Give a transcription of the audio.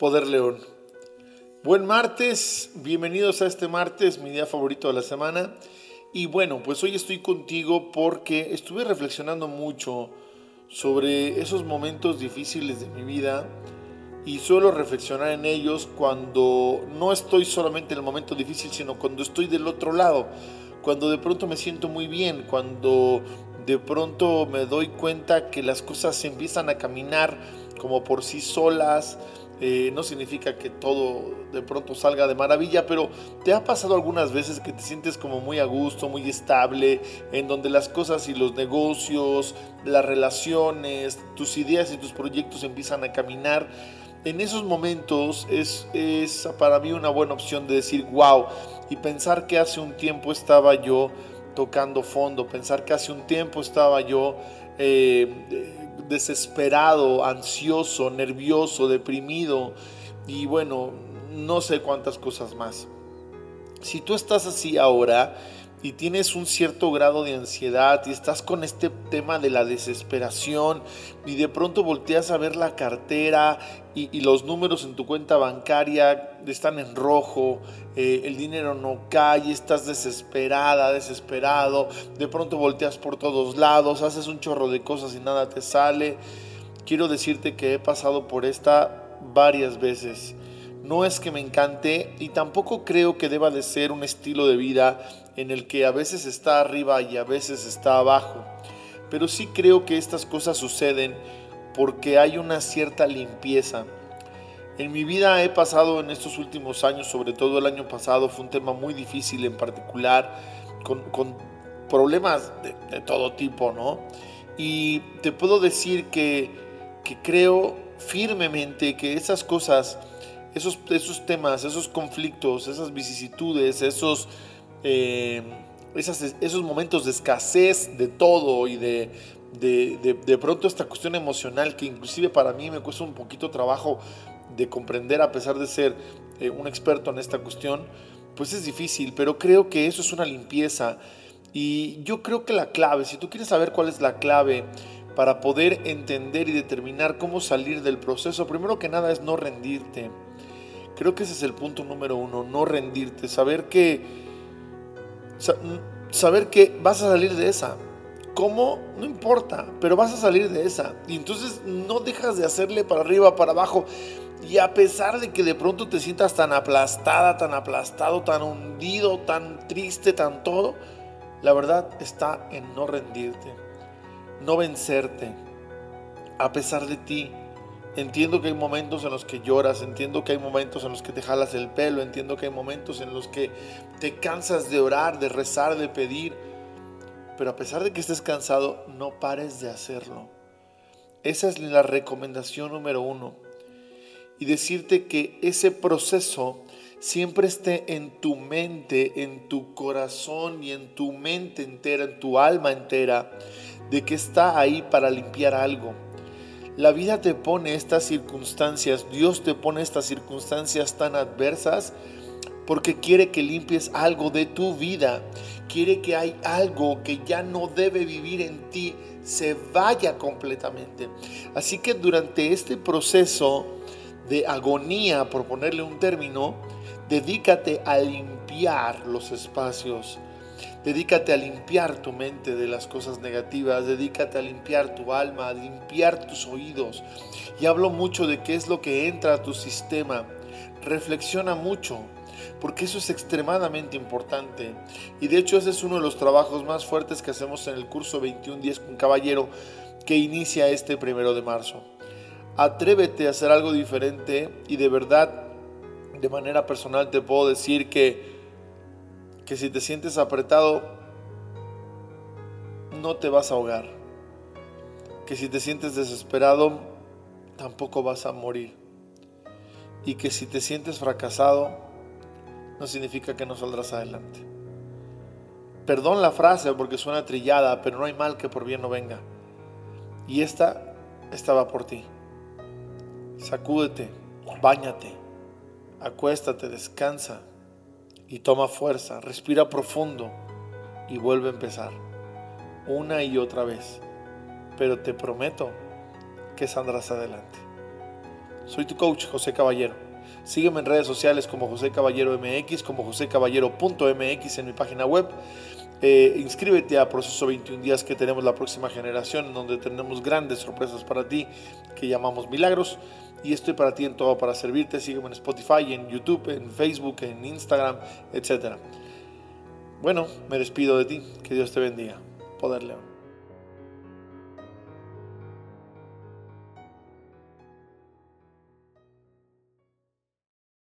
Poder León. Buen martes, bienvenidos a este martes, mi día favorito de la semana. Y bueno, pues hoy estoy contigo porque estuve reflexionando mucho sobre esos momentos difíciles de mi vida y suelo reflexionar en ellos cuando no estoy solamente en el momento difícil, sino cuando estoy del otro lado, cuando de pronto me siento muy bien, cuando de pronto me doy cuenta que las cosas empiezan a caminar como por sí solas. Eh, no significa que todo de pronto salga de maravilla, pero te ha pasado algunas veces que te sientes como muy a gusto, muy estable, en donde las cosas y los negocios, las relaciones, tus ideas y tus proyectos empiezan a caminar. En esos momentos es, es para mí una buena opción de decir, wow, y pensar que hace un tiempo estaba yo tocando fondo, pensar que hace un tiempo estaba yo eh, desesperado, ansioso, nervioso, deprimido y bueno, no sé cuántas cosas más. Si tú estás así ahora, y tienes un cierto grado de ansiedad y estás con este tema de la desesperación y de pronto volteas a ver la cartera y, los números en tu cuenta bancaria están en rojo, eh, el dinero no cae, estás desesperada, desesperado, de pronto volteas por todos lados, haces un chorro de cosas y nada te sale. Quiero decirte que he pasado por esta varias veces no es que me encante y tampoco creo que deba de ser un estilo de vida en el que a veces está arriba y a veces está abajo. Pero sí creo que estas cosas suceden porque hay una cierta limpieza. En mi vida he pasado en estos últimos años, sobre todo el año pasado, fue un tema muy difícil en particular, con, problemas de, todo tipo, ¿no? Y te puedo decir que, que creo firmemente que esas cosas esos, esos temas, esos conflictos, esas vicisitudes, esos, eh, esos momentos de escasez de todo y de, de, pronto esta cuestión emocional que inclusive para mí me cuesta un poquito trabajo de comprender a pesar de ser eh, un experto en esta cuestión, pues es difícil, pero creo que eso es una limpieza y yo creo que la clave, si tú quieres saber cuál es la clave para poder entender y determinar cómo salir del proceso, primero que nada es no rendirte. Creo que ese es el punto número uno, no rendirte, saber que, saber que vas a salir de esa. ¿Cómo? No importa, pero vas a salir de esa. Y entonces no dejas de hacerle para arriba, para abajo. Y a pesar de que de pronto te sientas tan aplastada, tan aplastado, tan hundido, tan triste, tan todo, la verdad está en no rendirte, no vencerte, a pesar de ti, Entiendo que hay momentos en los que lloras, entiendo que hay momentos en los que te jalas el pelo, entiendo que hay momentos en los que te cansas de orar, de rezar, de pedir. Pero a pesar de que estés cansado, no pares de hacerlo. Esa es la recomendación número uno. Y decirte que ese proceso siempre esté en tu mente, en tu corazón y en tu mente entera, en tu alma entera, de que está ahí para limpiar algo la vida te pone estas circunstancias, Dios te pone estas circunstancias tan adversas porque quiere que limpies algo de tu vida. Quiere que hay algo que ya no debe vivir en ti se vaya completamente. Así que durante este proceso de agonía, por ponerle un término, dedícate a limpiar los espacios Dedícate a limpiar tu mente de las cosas negativas, dedícate a limpiar tu alma, a limpiar tus oídos. Y hablo mucho de qué es lo que entra a tu sistema. Reflexiona mucho, porque eso es extremadamente importante. Y de hecho ese es uno de los trabajos más fuertes que hacemos en el curso 21 días con caballero que inicia este primero de marzo. Atrévete a hacer algo diferente y de verdad, de manera personal te puedo decir que que si te sientes apretado, no te vas a ahogar. Que si te sientes desesperado, tampoco vas a morir. Y que si te sientes fracasado, no significa que no saldrás adelante. Perdón la frase porque suena trillada, pero no hay mal que por bien no venga. Y esta estaba por ti. Sacúdete, báñate, acuéstate, descansa y toma fuerza, respira profundo y vuelve a empezar una y otra vez. Pero te prometo que saldrás adelante. Soy tu coach, José Caballero. Sígueme en redes sociales como José Caballero MX, como josecaballero.mx en mi página web. Eh, inscríbete a Proceso 21 Días que tenemos la próxima generación, donde tenemos grandes sorpresas para ti que llamamos milagros. Y estoy para ti en todo para servirte. Sígueme en Spotify, en YouTube, en Facebook, en Instagram, etc. Bueno, me despido de ti. Que Dios te bendiga. Poder León.